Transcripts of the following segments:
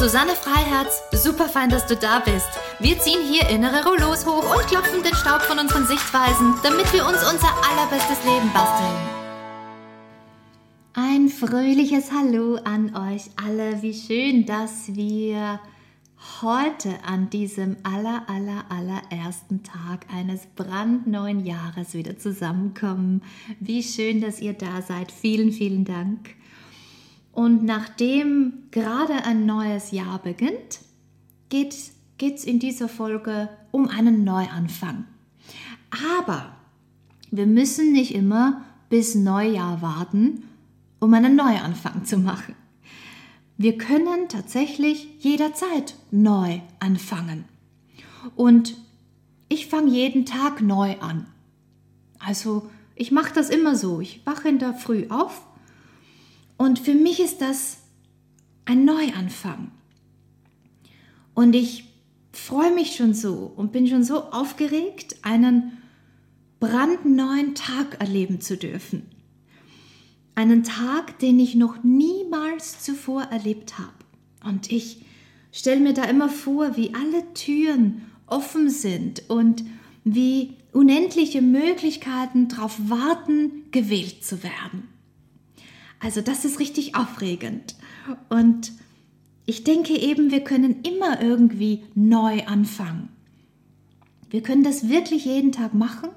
Susanne Freiherz. Super fein, dass du da bist. Wir ziehen hier innere Rollos hoch und klopfen den Staub von unseren Sichtweisen, damit wir uns unser allerbestes Leben basteln. Ein fröhliches Hallo an euch alle. Wie schön, dass wir heute an diesem aller, aller, allerersten Tag eines brandneuen Jahres wieder zusammenkommen. Wie schön, dass ihr da seid. Vielen, vielen Dank. Und nachdem gerade ein neues Jahr beginnt, geht es in dieser Folge um einen Neuanfang. Aber wir müssen nicht immer bis Neujahr warten, um einen Neuanfang zu machen. Wir können tatsächlich jederzeit neu anfangen. Und ich fange jeden Tag neu an. Also ich mache das immer so. Ich wache in der Früh auf und für mich ist das ein Neuanfang. Und ich freue mich schon so und bin schon so aufgeregt, einen brandneuen Tag erleben zu dürfen. Einen Tag, den ich noch niemals zuvor erlebt habe. Und ich stelle mir da immer vor, wie alle Türen offen sind und wie unendliche Möglichkeiten darauf warten, gewählt zu werden. Also das ist richtig aufregend. Und ich denke eben, wir können immer irgendwie neu anfangen. Wir können das wirklich jeden Tag machen.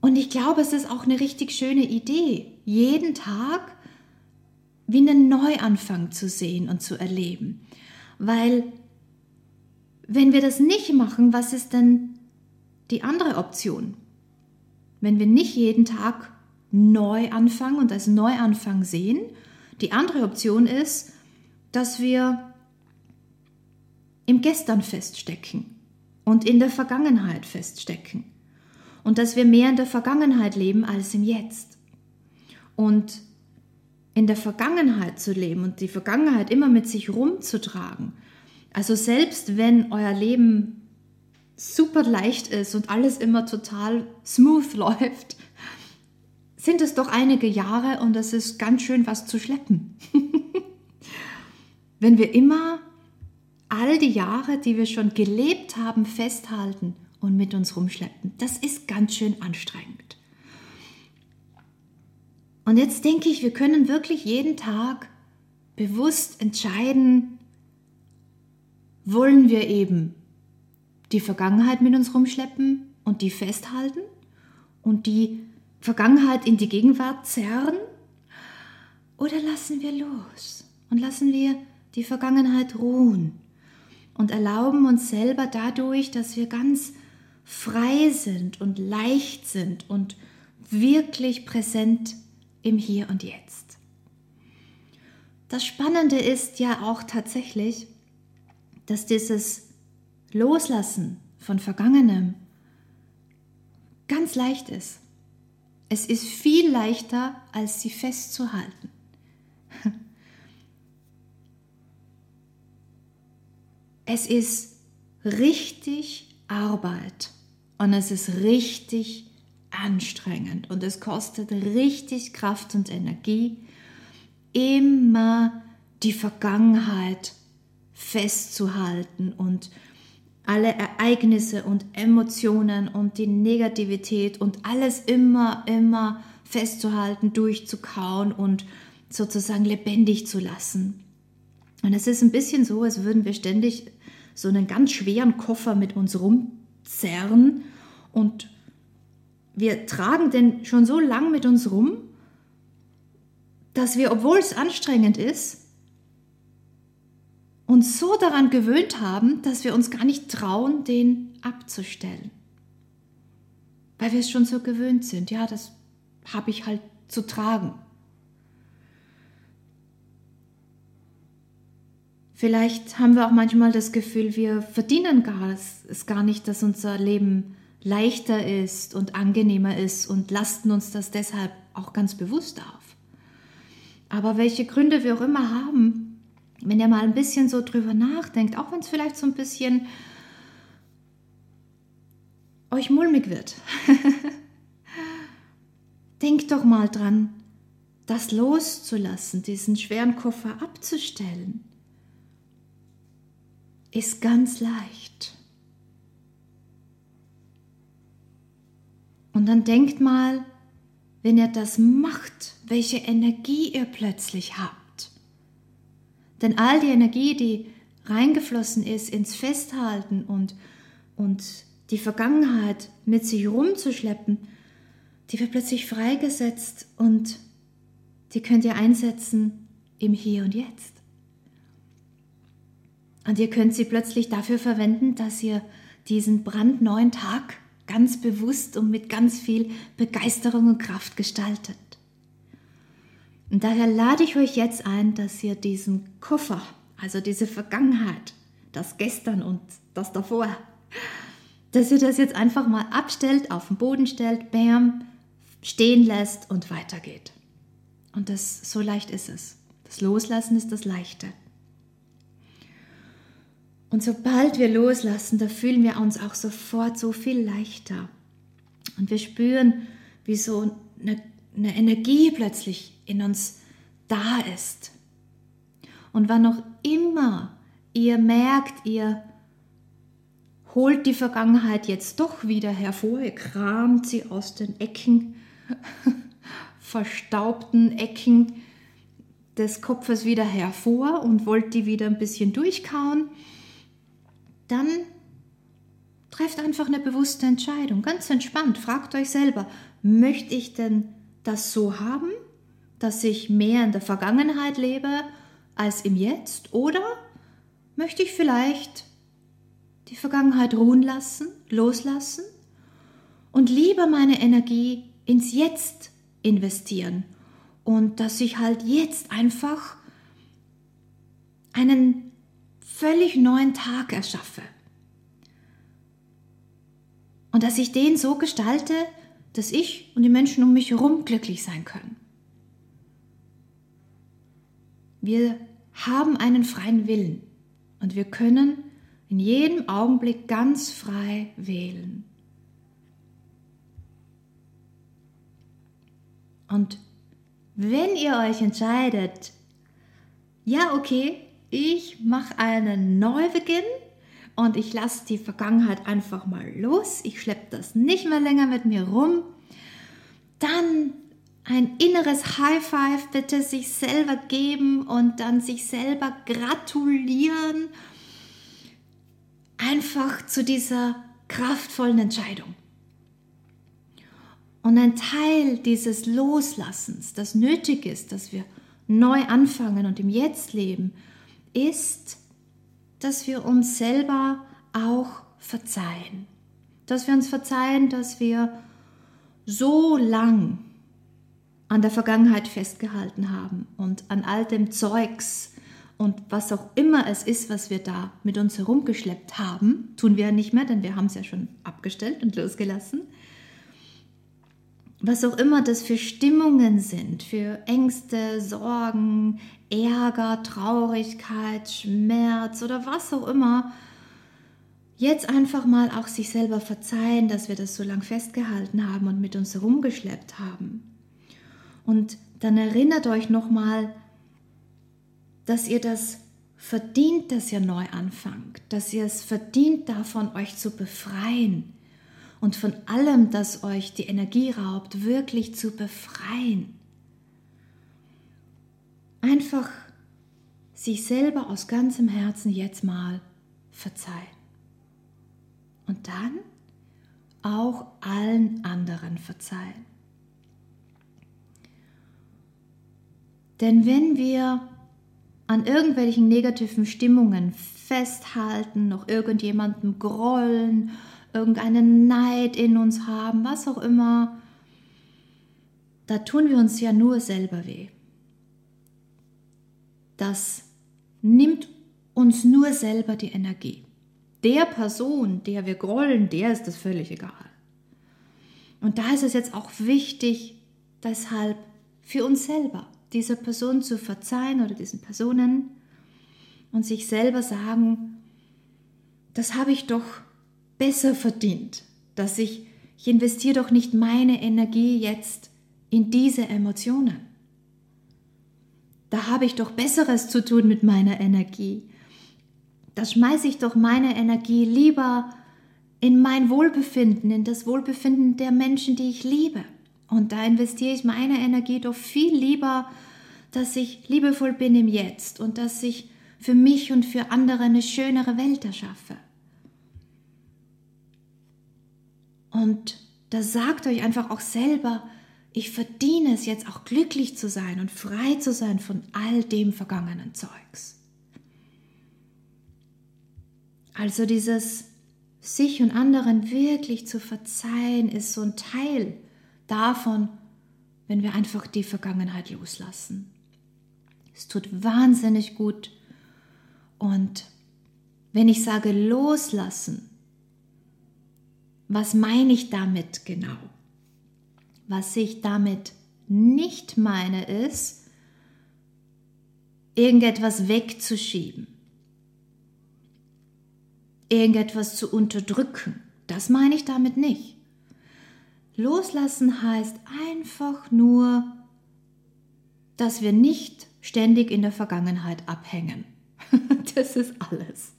Und ich glaube, es ist auch eine richtig schöne Idee, jeden Tag wie einen Neuanfang zu sehen und zu erleben. Weil wenn wir das nicht machen, was ist denn die andere Option? Wenn wir nicht jeden Tag Neuanfang und als Neuanfang sehen. Die andere Option ist, dass wir im Gestern feststecken und in der Vergangenheit feststecken. Und dass wir mehr in der Vergangenheit leben als im Jetzt. Und in der Vergangenheit zu leben und die Vergangenheit immer mit sich rumzutragen. Also selbst wenn euer Leben super leicht ist und alles immer total smooth läuft, sind es doch einige Jahre und es ist ganz schön was zu schleppen. Wenn wir immer all die Jahre, die wir schon gelebt haben, festhalten und mit uns rumschleppen, das ist ganz schön anstrengend. Und jetzt denke ich, wir können wirklich jeden Tag bewusst entscheiden, wollen wir eben die Vergangenheit mit uns rumschleppen und die festhalten und die Vergangenheit in die Gegenwart zerren? Oder lassen wir los und lassen wir die Vergangenheit ruhen und erlauben uns selber dadurch, dass wir ganz frei sind und leicht sind und wirklich präsent im Hier und Jetzt. Das Spannende ist ja auch tatsächlich, dass dieses Loslassen von Vergangenem ganz leicht ist. Es ist viel leichter, als sie festzuhalten. Es ist richtig Arbeit und es ist richtig anstrengend und es kostet richtig Kraft und Energie, immer die Vergangenheit festzuhalten und alle Ereignisse und Emotionen und die Negativität und alles immer, immer festzuhalten, durchzukauen und sozusagen lebendig zu lassen. Und es ist ein bisschen so, als würden wir ständig so einen ganz schweren Koffer mit uns rumzerren und wir tragen den schon so lang mit uns rum, dass wir, obwohl es anstrengend ist, uns so daran gewöhnt haben, dass wir uns gar nicht trauen, den abzustellen. Weil wir es schon so gewöhnt sind. Ja, das habe ich halt zu tragen. Vielleicht haben wir auch manchmal das Gefühl, wir verdienen gar, es gar nicht, dass unser Leben leichter ist und angenehmer ist und lasten uns das deshalb auch ganz bewusst auf. Aber welche Gründe wir auch immer haben, wenn ihr mal ein bisschen so drüber nachdenkt, auch wenn es vielleicht so ein bisschen euch mulmig wird, denkt doch mal dran, das loszulassen, diesen schweren Koffer abzustellen, ist ganz leicht. Und dann denkt mal, wenn ihr das macht, welche Energie ihr plötzlich habt. Denn all die Energie, die reingeflossen ist ins Festhalten und, und die Vergangenheit mit sich rumzuschleppen, die wird plötzlich freigesetzt und die könnt ihr einsetzen im Hier und Jetzt. Und ihr könnt sie plötzlich dafür verwenden, dass ihr diesen brandneuen Tag ganz bewusst und mit ganz viel Begeisterung und Kraft gestaltet. Und daher lade ich euch jetzt ein, dass ihr diesen Koffer, also diese Vergangenheit, das Gestern und das davor, dass ihr das jetzt einfach mal abstellt, auf den Boden stellt, bam, stehen lässt und weitergeht. Und das so leicht ist es. Das Loslassen ist das Leichte. Und sobald wir loslassen, da fühlen wir uns auch sofort so viel leichter. Und wir spüren, wie so eine, eine Energie plötzlich in uns da ist. Und wann auch immer ihr merkt, ihr holt die Vergangenheit jetzt doch wieder hervor, ihr kramt sie aus den Ecken, verstaubten Ecken des Kopfes wieder hervor und wollt die wieder ein bisschen durchkauen, dann trefft einfach eine bewusste Entscheidung, ganz entspannt. Fragt euch selber, möchte ich denn das so haben, dass ich mehr in der Vergangenheit lebe als im Jetzt? Oder möchte ich vielleicht die Vergangenheit ruhen lassen, loslassen und lieber meine Energie ins Jetzt investieren und dass ich halt jetzt einfach einen völlig neuen Tag erschaffe. Und dass ich den so gestalte, dass ich und die Menschen um mich herum glücklich sein können. Wir haben einen freien Willen und wir können in jedem Augenblick ganz frei wählen. Und wenn ihr euch entscheidet, ja, okay, ich mache einen Neubeginn und ich lasse die Vergangenheit einfach mal los. Ich schleppe das nicht mehr länger mit mir rum. Dann ein inneres High Five bitte sich selber geben und dann sich selber gratulieren. Einfach zu dieser kraftvollen Entscheidung. Und ein Teil dieses Loslassens, das nötig ist, dass wir neu anfangen und im Jetzt leben, ist, dass wir uns selber auch verzeihen. Dass wir uns verzeihen, dass wir so lang an der Vergangenheit festgehalten haben und an all dem Zeugs und was auch immer es ist, was wir da mit uns herumgeschleppt haben, tun wir ja nicht mehr, denn wir haben es ja schon abgestellt und losgelassen was auch immer das für Stimmungen sind, für Ängste, Sorgen, Ärger, Traurigkeit, Schmerz oder was auch immer, jetzt einfach mal auch sich selber verzeihen, dass wir das so lang festgehalten haben und mit uns herumgeschleppt haben. Und dann erinnert euch nochmal, dass ihr das verdient, dass ihr neu anfangt, dass ihr es verdient davon, euch zu befreien und von allem, das euch die Energie raubt, wirklich zu befreien. Einfach sich selber aus ganzem Herzen jetzt mal verzeihen. Und dann auch allen anderen verzeihen. Denn wenn wir an irgendwelchen negativen Stimmungen festhalten, noch irgendjemandem grollen irgendeinen Neid in uns haben, was auch immer, da tun wir uns ja nur selber weh. Das nimmt uns nur selber die Energie. Der Person, der wir grollen, der ist das völlig egal. Und da ist es jetzt auch wichtig, deshalb für uns selber, dieser Person zu verzeihen oder diesen Personen und sich selber sagen, das habe ich doch besser verdient, dass ich, ich investiere doch nicht meine Energie jetzt in diese Emotionen. Da habe ich doch Besseres zu tun mit meiner Energie. Da schmeiße ich doch meine Energie lieber in mein Wohlbefinden, in das Wohlbefinden der Menschen, die ich liebe. Und da investiere ich meine Energie doch viel lieber, dass ich liebevoll bin im Jetzt und dass ich für mich und für andere eine schönere Welt erschaffe. Und da sagt euch einfach auch selber, ich verdiene es jetzt auch glücklich zu sein und frei zu sein von all dem vergangenen Zeugs. Also dieses sich und anderen wirklich zu verzeihen ist so ein Teil davon, wenn wir einfach die Vergangenheit loslassen. Es tut wahnsinnig gut. Und wenn ich sage loslassen, was meine ich damit genau? Was ich damit nicht meine, ist, irgendetwas wegzuschieben, irgendetwas zu unterdrücken. Das meine ich damit nicht. Loslassen heißt einfach nur, dass wir nicht ständig in der Vergangenheit abhängen. das ist alles.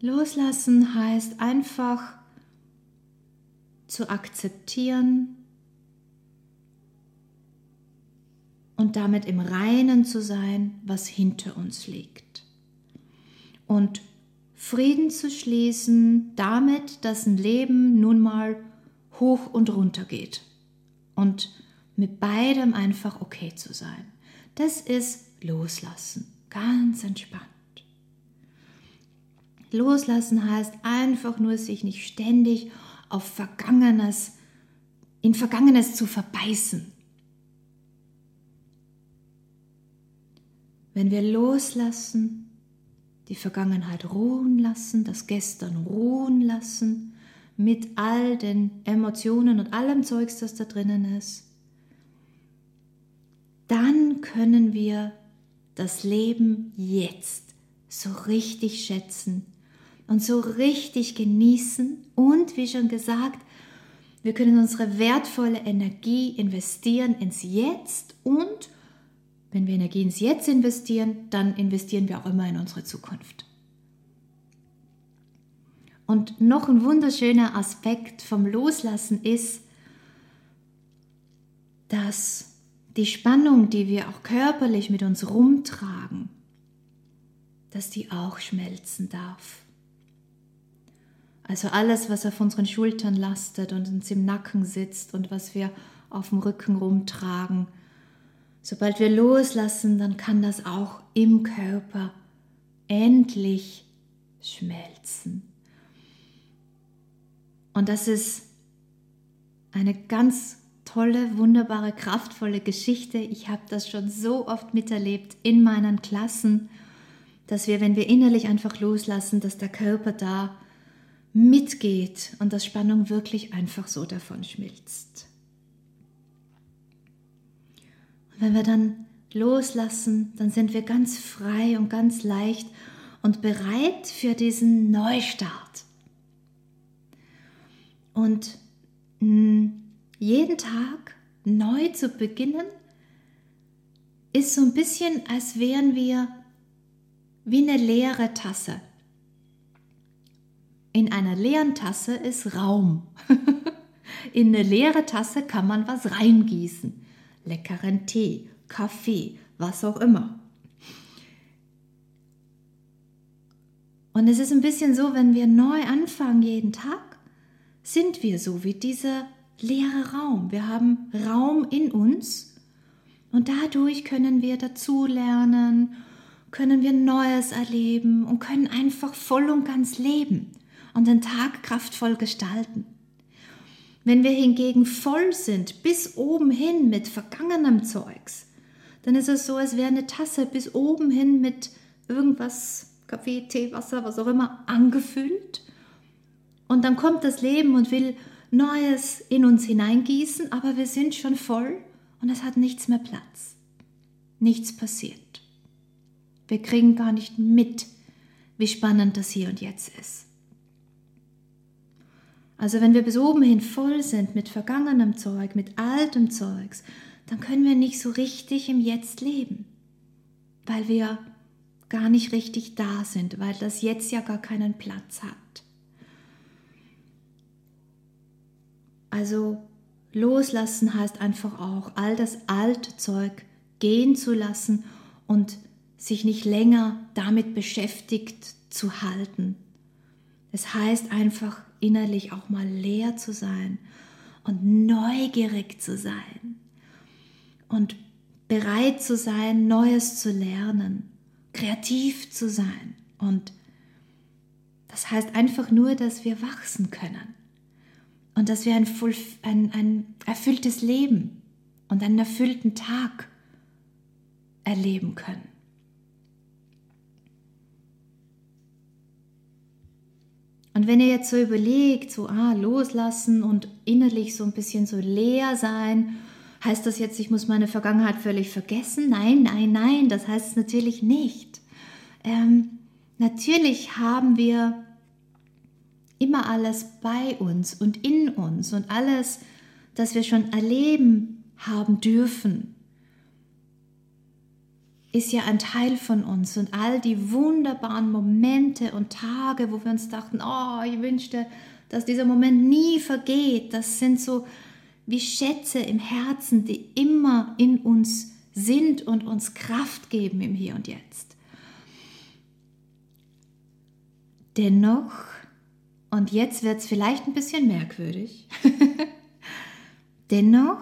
Loslassen heißt einfach zu akzeptieren und damit im Reinen zu sein, was hinter uns liegt. Und Frieden zu schließen damit, dass ein Leben nun mal hoch und runter geht. Und mit beidem einfach okay zu sein. Das ist Loslassen, ganz entspannt. Loslassen heißt einfach nur, sich nicht ständig auf Vergangenes, in Vergangenes zu verbeißen. Wenn wir loslassen, die Vergangenheit ruhen lassen, das Gestern ruhen lassen, mit all den Emotionen und allem Zeugs, das da drinnen ist, dann können wir das Leben jetzt so richtig schätzen und so richtig genießen und, wie schon gesagt, wir können unsere wertvolle Energie investieren ins Jetzt und wenn wir Energie ins Jetzt investieren, dann investieren wir auch immer in unsere Zukunft. Und noch ein wunderschöner Aspekt vom Loslassen ist, dass die Spannung, die wir auch körperlich mit uns rumtragen, dass die auch schmelzen darf. Also alles, was auf unseren Schultern lastet und uns im Nacken sitzt und was wir auf dem Rücken rumtragen, sobald wir loslassen, dann kann das auch im Körper endlich schmelzen. Und das ist eine ganz tolle, wunderbare, kraftvolle Geschichte. Ich habe das schon so oft miterlebt in meinen Klassen, dass wir, wenn wir innerlich einfach loslassen, dass der Körper da mitgeht und dass Spannung wirklich einfach so davon schmilzt. Und wenn wir dann loslassen, dann sind wir ganz frei und ganz leicht und bereit für diesen Neustart. Und hm, jeden Tag neu zu beginnen, ist so ein bisschen, als wären wir wie eine leere Tasse. In einer leeren Tasse ist Raum. In eine leere Tasse kann man was reingießen. Leckeren Tee, Kaffee, was auch immer. Und es ist ein bisschen so, wenn wir neu anfangen jeden Tag, sind wir so wie dieser leere Raum. Wir haben Raum in uns und dadurch können wir dazulernen, können wir Neues erleben und können einfach voll und ganz leben und den Tag kraftvoll gestalten. Wenn wir hingegen voll sind, bis oben hin mit vergangenem Zeugs, dann ist es so, als wäre eine Tasse bis oben hin mit irgendwas, Kaffee, Tee, Wasser, was auch immer, angefüllt. Und dann kommt das Leben und will Neues in uns hineingießen, aber wir sind schon voll und es hat nichts mehr Platz. Nichts passiert. Wir kriegen gar nicht mit, wie spannend das hier und jetzt ist. Also wenn wir bis oben hin voll sind mit vergangenem Zeug, mit altem Zeugs, dann können wir nicht so richtig im Jetzt leben, weil wir gar nicht richtig da sind, weil das Jetzt ja gar keinen Platz hat. Also loslassen heißt einfach auch, all das alte Zeug gehen zu lassen und sich nicht länger damit beschäftigt zu halten. Es heißt einfach innerlich auch mal leer zu sein und neugierig zu sein und bereit zu sein, Neues zu lernen, kreativ zu sein. Und das heißt einfach nur, dass wir wachsen können und dass wir ein, ein, ein erfülltes Leben und einen erfüllten Tag erleben können. Und wenn ihr jetzt so überlegt, so ah, loslassen und innerlich so ein bisschen so leer sein, heißt das jetzt, ich muss meine Vergangenheit völlig vergessen? Nein, nein, nein, das heißt es natürlich nicht. Ähm, natürlich haben wir immer alles bei uns und in uns und alles, das wir schon erleben haben dürfen, ist ja ein Teil von uns und all die wunderbaren Momente und Tage, wo wir uns dachten, oh, ich wünschte, dass dieser Moment nie vergeht, das sind so wie Schätze im Herzen, die immer in uns sind und uns Kraft geben im Hier und Jetzt. Dennoch, und jetzt wird es vielleicht ein bisschen merkwürdig, dennoch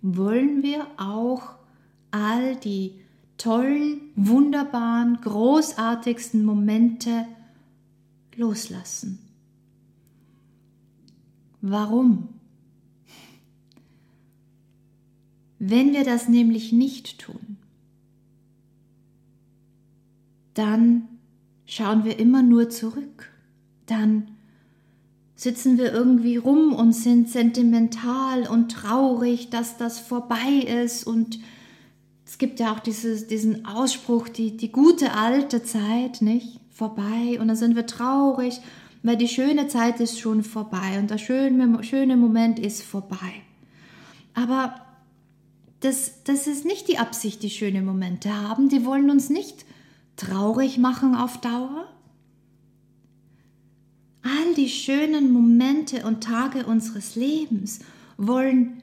wollen wir auch all die tollen, wunderbaren, großartigsten Momente loslassen. Warum? Wenn wir das nämlich nicht tun, dann schauen wir immer nur zurück. Dann sitzen wir irgendwie rum und sind sentimental und traurig, dass das vorbei ist und es gibt ja auch dieses, diesen Ausspruch, die, die gute alte Zeit, nicht? Vorbei. Und dann sind wir traurig, weil die schöne Zeit ist schon vorbei und der schöne, schöne Moment ist vorbei. Aber das, das ist nicht die Absicht, die schöne Momente haben. Die wollen uns nicht traurig machen auf Dauer. All die schönen Momente und Tage unseres Lebens wollen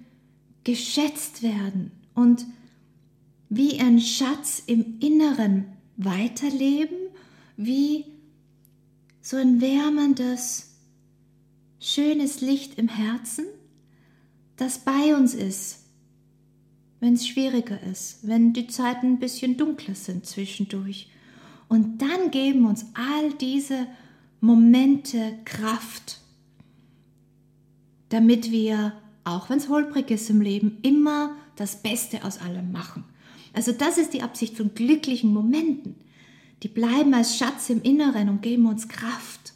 geschätzt werden und wie ein Schatz im Inneren weiterleben, wie so ein wärmendes, schönes Licht im Herzen, das bei uns ist, wenn es schwieriger ist, wenn die Zeiten ein bisschen dunkler sind zwischendurch. Und dann geben uns all diese Momente Kraft, damit wir, auch wenn es holprig ist im Leben, immer das Beste aus allem machen. Also das ist die Absicht von glücklichen Momenten. Die bleiben als Schatz im Inneren und geben uns Kraft,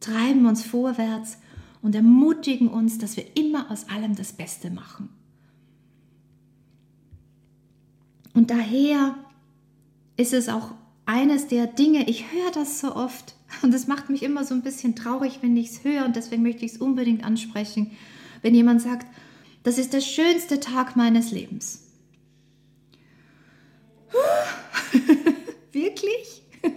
treiben uns vorwärts und ermutigen uns, dass wir immer aus allem das Beste machen. Und daher ist es auch eines der Dinge, ich höre das so oft und es macht mich immer so ein bisschen traurig, wenn ich es höre und deswegen möchte ich es unbedingt ansprechen, wenn jemand sagt, das ist der schönste Tag meines Lebens. Wirklich?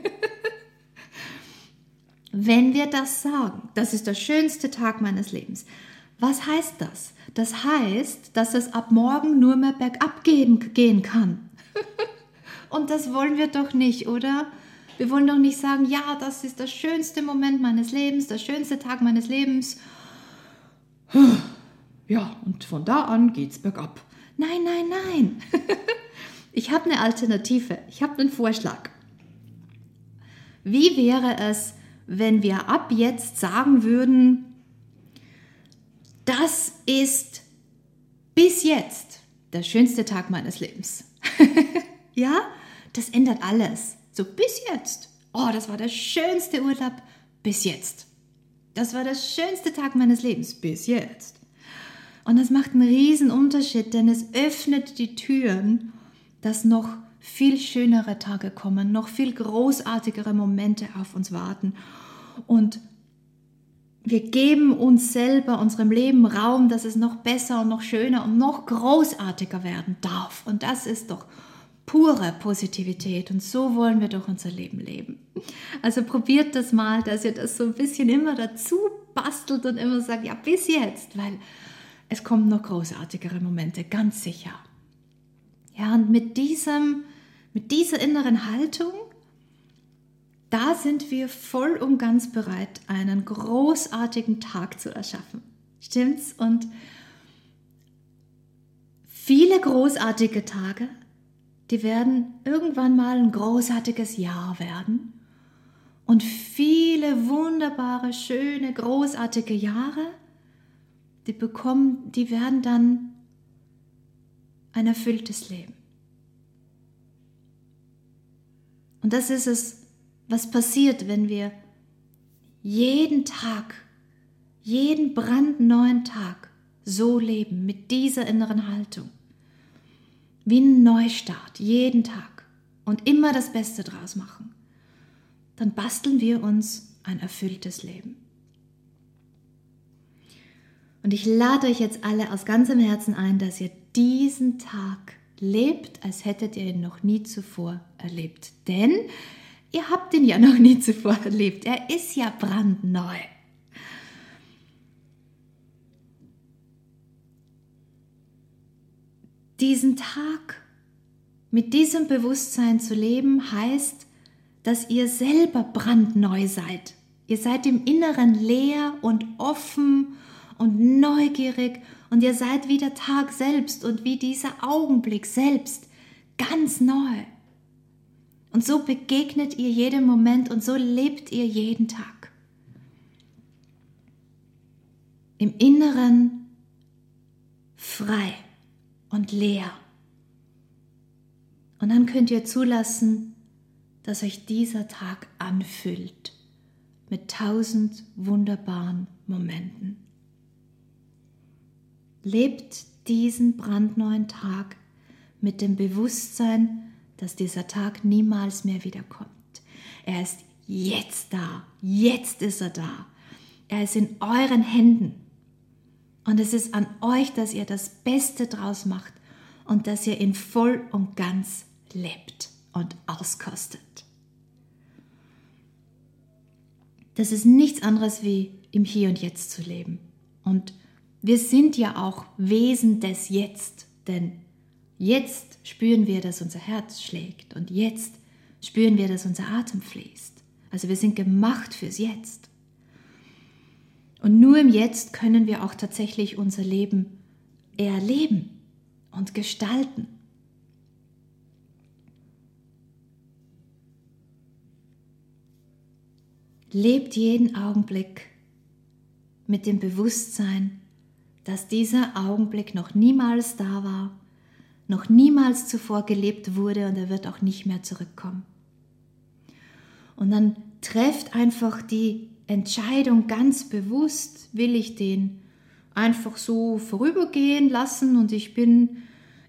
Wenn wir das sagen, das ist der schönste Tag meines Lebens. Was heißt das? Das heißt, dass es ab morgen nur mehr bergab gehen, kann. Und das wollen wir doch nicht, oder? Wir wollen doch nicht sagen, ja, das ist der schönste Moment meines Lebens, der schönste Tag meines Lebens. Ja, und von da an geht's bergab. Nein, nein, nein. Ich habe eine Alternative, ich habe einen Vorschlag. Wie wäre es, wenn wir ab jetzt sagen würden, das ist bis jetzt der schönste Tag meines Lebens. ja, das ändert alles. So bis jetzt. Oh, das war der schönste Urlaub bis jetzt. Das war der schönste Tag meines Lebens bis jetzt. Und das macht einen riesen Unterschied, denn es öffnet die Türen, dass noch viel schönere Tage kommen, noch viel großartigere Momente auf uns warten. Und wir geben uns selber, unserem Leben Raum, dass es noch besser und noch schöner und noch großartiger werden darf. Und das ist doch pure Positivität und so wollen wir doch unser Leben leben. Also probiert das mal, dass ihr das so ein bisschen immer dazu bastelt und immer sagt, ja, bis jetzt, weil es kommen noch großartigere Momente, ganz sicher. Ja, und mit diesem, mit dieser inneren Haltung, da sind wir voll und ganz bereit, einen großartigen Tag zu erschaffen. Stimmt's? Und viele großartige Tage die werden irgendwann mal ein großartiges Jahr werden. Und viele wunderbare, schöne, großartige Jahre, die bekommen, die werden dann ein erfülltes Leben. Und das ist es, was passiert, wenn wir jeden Tag, jeden brandneuen Tag so leben, mit dieser inneren Haltung wie ein Neustart, jeden Tag und immer das Beste draus machen, dann basteln wir uns ein erfülltes Leben. Und ich lade euch jetzt alle aus ganzem Herzen ein, dass ihr diesen Tag lebt, als hättet ihr ihn noch nie zuvor erlebt. Denn ihr habt ihn ja noch nie zuvor erlebt. Er ist ja brandneu. Diesen Tag mit diesem Bewusstsein zu leben, heißt, dass ihr selber brandneu seid. Ihr seid im Inneren leer und offen und neugierig und ihr seid wie der Tag selbst und wie dieser Augenblick selbst ganz neu. Und so begegnet ihr jedem Moment und so lebt ihr jeden Tag. Im Inneren frei und leer. Und dann könnt ihr zulassen, dass euch dieser Tag anfüllt mit tausend wunderbaren Momenten. Lebt diesen brandneuen Tag mit dem Bewusstsein, dass dieser Tag niemals mehr wiederkommt. Er ist jetzt da, jetzt ist er da. Er ist in euren Händen. Und es ist an euch, dass ihr das Beste draus macht und dass ihr ihn voll und ganz lebt und auskostet. Das ist nichts anderes wie im Hier und Jetzt zu leben. Und wir sind ja auch Wesen des Jetzt, denn jetzt spüren wir, dass unser Herz schlägt und jetzt spüren wir, dass unser Atem fließt. Also wir sind gemacht fürs Jetzt. Und nur im Jetzt können wir auch tatsächlich unser Leben erleben und gestalten. Lebt jeden Augenblick mit dem Bewusstsein, dass dieser Augenblick noch niemals da war, noch niemals zuvor gelebt wurde und er wird auch nicht mehr zurückkommen. Und dann trefft einfach die Entscheidung ganz bewusst, will ich den einfach so vorübergehen lassen und ich bin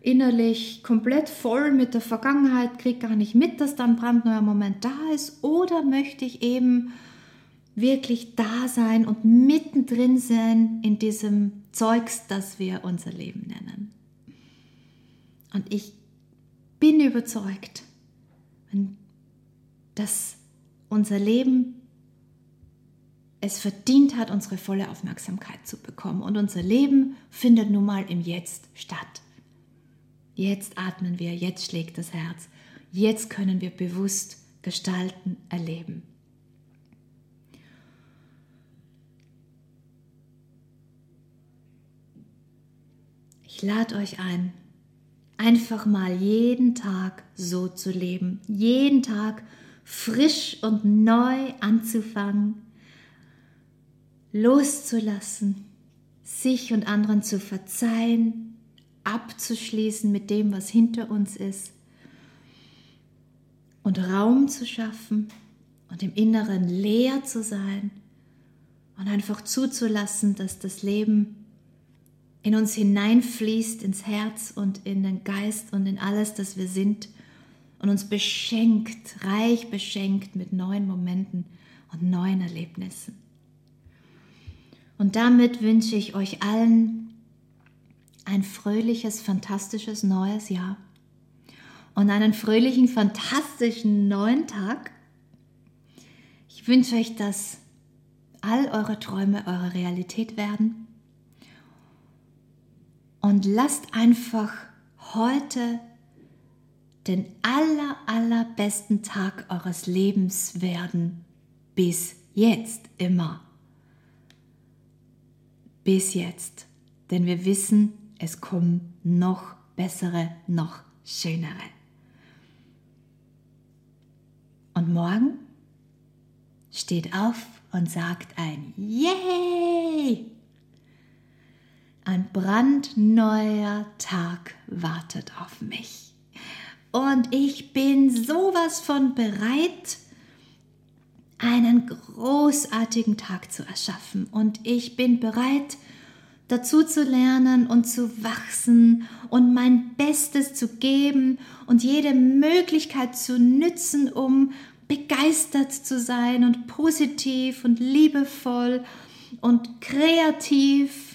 innerlich komplett voll mit der Vergangenheit, kriege gar nicht mit, dass dann ein brandneuer Moment da ist oder möchte ich eben wirklich da sein und mittendrin sein in diesem Zeugs, das wir unser Leben nennen. Und ich bin überzeugt, dass unser Leben es verdient hat, unsere volle Aufmerksamkeit zu bekommen. Und unser Leben findet nun mal im Jetzt statt. Jetzt atmen wir, jetzt schlägt das Herz, jetzt können wir bewusst gestalten, erleben. Lade euch ein, einfach mal jeden Tag so zu leben, jeden Tag frisch und neu anzufangen, loszulassen, sich und anderen zu verzeihen, abzuschließen mit dem, was hinter uns ist und Raum zu schaffen und im Inneren leer zu sein und einfach zuzulassen, dass das Leben in uns hineinfließt, ins Herz und in den Geist und in alles, das wir sind und uns beschenkt, reich beschenkt mit neuen Momenten und neuen Erlebnissen. Und damit wünsche ich euch allen ein fröhliches, fantastisches neues Jahr und einen fröhlichen, fantastischen neuen Tag. Ich wünsche euch, dass all eure Träume eure Realität werden. Und lasst einfach heute den aller, allerbesten Tag eures Lebens werden. Bis jetzt immer. Bis jetzt. Denn wir wissen, es kommen noch bessere, noch schönere. Und morgen steht auf und sagt ein Yay! Ein brandneuer Tag wartet auf mich. Und ich bin sowas von bereit, einen großartigen Tag zu erschaffen. Und ich bin bereit, dazu zu lernen und zu wachsen und mein Bestes zu geben und jede Möglichkeit zu nützen, um begeistert zu sein und positiv und liebevoll und kreativ.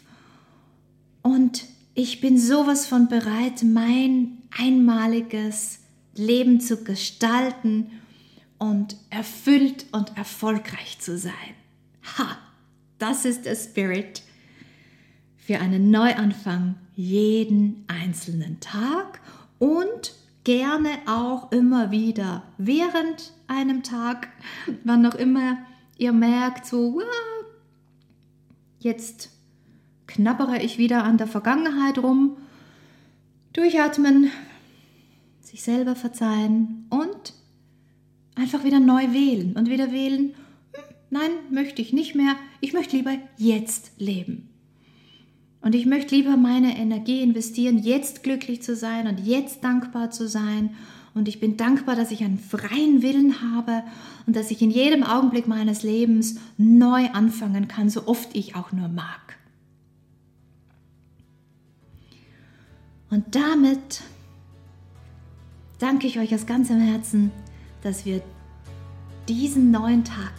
Und ich bin sowas von bereit, mein einmaliges Leben zu gestalten und erfüllt und erfolgreich zu sein. Ha, das ist der Spirit für einen Neuanfang jeden einzelnen Tag und gerne auch immer wieder während einem Tag, wann auch immer ihr merkt, so, wow, jetzt knabbere ich wieder an der Vergangenheit rum, durchatmen, sich selber verzeihen und einfach wieder neu wählen und wieder wählen, hm, nein, möchte ich nicht mehr, ich möchte lieber jetzt leben. Und ich möchte lieber meine Energie investieren, jetzt glücklich zu sein und jetzt dankbar zu sein. Und ich bin dankbar, dass ich einen freien Willen habe und dass ich in jedem Augenblick meines Lebens neu anfangen kann, so oft ich auch nur mag. Und damit danke ich euch aus ganzem Herzen, dass wir diesen neuen Tag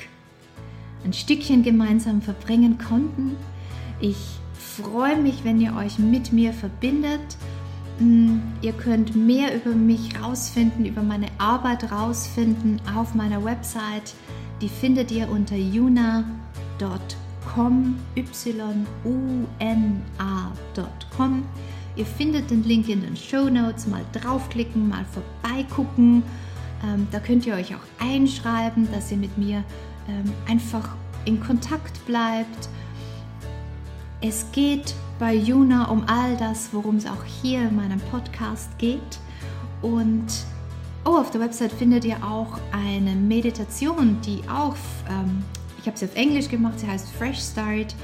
ein Stückchen gemeinsam verbringen konnten. Ich freue mich, wenn ihr euch mit mir verbindet. Mm, ihr könnt mehr über mich rausfinden, über meine Arbeit rausfinden auf meiner Website. Die findet ihr unter yuna.com, y-u-n-a.com. Ihr findet den Link in den Show Notes. Mal draufklicken, mal vorbeigucken. Ähm, da könnt ihr euch auch einschreiben, dass ihr mit mir ähm, einfach in Kontakt bleibt es geht bei Juna um all das, worum es auch hier in meinem Podcast geht. Und oh, auf der Website findet ihr auch eine Meditation, die auch, ähm, ich habe sie auf Englisch gemacht, sie heißt Fresh Start.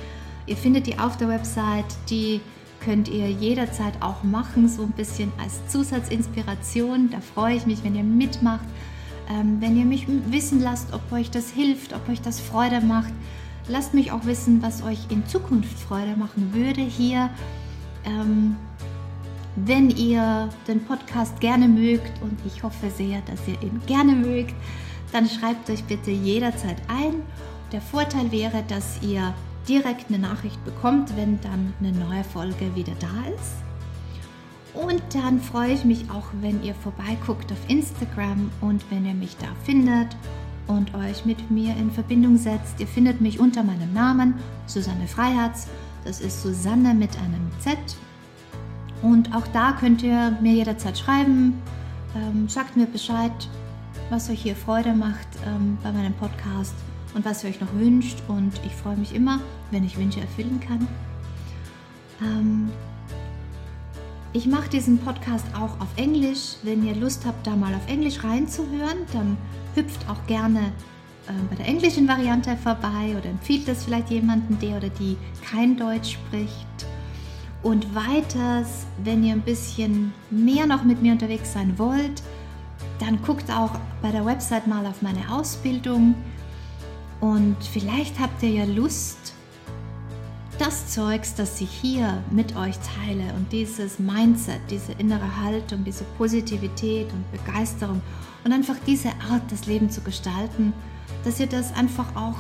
Ihr findet die auf der Website, die könnt ihr jederzeit auch machen, so ein bisschen als Zusatzinspiration. Da freue ich mich, wenn ihr mitmacht, ähm, wenn ihr mich wissen lasst, ob euch das hilft, ob euch das Freude macht. Lasst mich auch wissen, was euch in Zukunft Freude machen würde hier. Ähm, wenn ihr den Podcast gerne mögt und ich hoffe sehr, dass ihr ihn gerne mögt, dann schreibt euch bitte jederzeit ein. Der Vorteil wäre, dass ihr direkt eine Nachricht bekommt, wenn dann eine neue Folge wieder da ist. Und dann freue ich mich auch, wenn ihr vorbeiguckt auf Instagram und wenn ihr mich da findet und euch mit mir in Verbindung setzt. Ihr findet mich unter meinem Namen, Susanne Freiherz. Das ist Susanne mit einem Z. Und auch da könnt ihr mir jederzeit schreiben. Ähm, sagt mir Bescheid, was euch hier Freude macht ähm, bei meinem Podcast und was ihr euch noch wünscht. Und ich freue mich immer, wenn ich Wünsche erfüllen kann. Ähm, ich mache diesen Podcast auch auf Englisch. Wenn ihr Lust habt, da mal auf Englisch reinzuhören, dann hüpft auch gerne äh, bei der englischen Variante vorbei oder empfiehlt es vielleicht jemanden, der oder die kein Deutsch spricht. Und weiters, wenn ihr ein bisschen mehr noch mit mir unterwegs sein wollt, dann guckt auch bei der Website mal auf meine Ausbildung. Und vielleicht habt ihr ja Lust, das Zeugs, das ich hier mit euch teile und dieses Mindset, diese innere Haltung, diese Positivität und Begeisterung und einfach diese Art, das Leben zu gestalten, dass ihr das einfach auch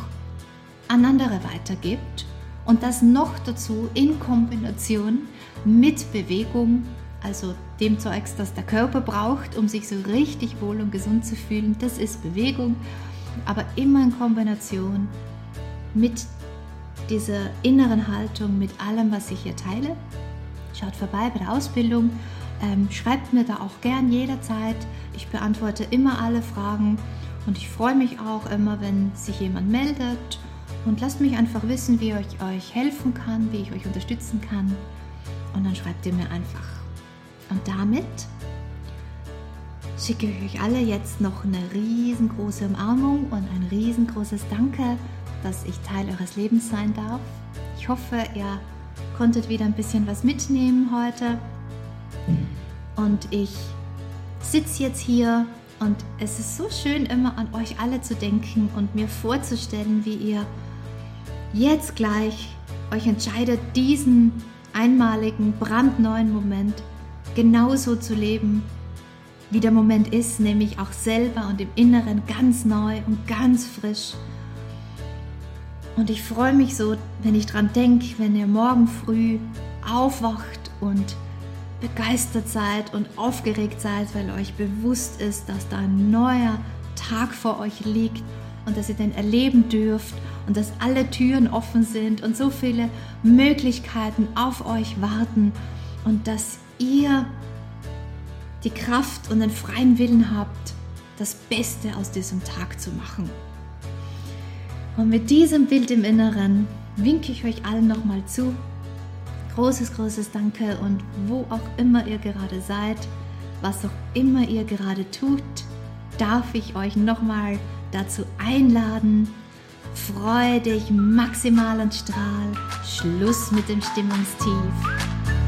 an andere weitergibt und das noch dazu in Kombination mit Bewegung, also dem Zeugs, das der Körper braucht, um sich so richtig wohl und gesund zu fühlen. Das ist Bewegung, aber immer in Kombination mit dieser inneren Haltung, mit allem, was ich hier teile. Schaut vorbei bei der Ausbildung, ähm, schreibt mir da auch gern jederzeit. Ich beantworte immer alle Fragen und ich freue mich auch immer, wenn sich jemand meldet und lasst mich einfach wissen, wie ich euch helfen kann, wie ich euch unterstützen kann. Und dann schreibt ihr mir einfach. Und damit schicke ich euch alle jetzt noch eine riesengroße Umarmung und ein riesengroßes Danke, dass ich Teil eures Lebens sein darf. Ich hoffe, ihr konntet wieder ein bisschen was mitnehmen heute. Und ich sitze jetzt hier und es ist so schön, immer an euch alle zu denken und mir vorzustellen, wie ihr jetzt gleich euch entscheidet, diesen einmaligen, brandneuen Moment genauso zu leben, wie der Moment ist, nämlich auch selber und im Inneren ganz neu und ganz frisch. Und ich freue mich so, wenn ich dran denke, wenn ihr morgen früh aufwacht und begeistert seid und aufgeregt seid, weil euch bewusst ist, dass da ein neuer Tag vor euch liegt und dass ihr den erleben dürft und dass alle Türen offen sind und so viele Möglichkeiten auf euch warten und dass ihr die Kraft und den freien Willen habt, das Beste aus diesem Tag zu machen. Und mit diesem Bild im Inneren winke ich euch allen nochmal zu. Großes, großes Danke und wo auch immer ihr gerade seid, was auch immer ihr gerade tut, darf ich euch nochmal dazu einladen, Freu dich maximal und strahl. Schluss mit dem Stimmungstief.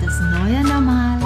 Das neue Normal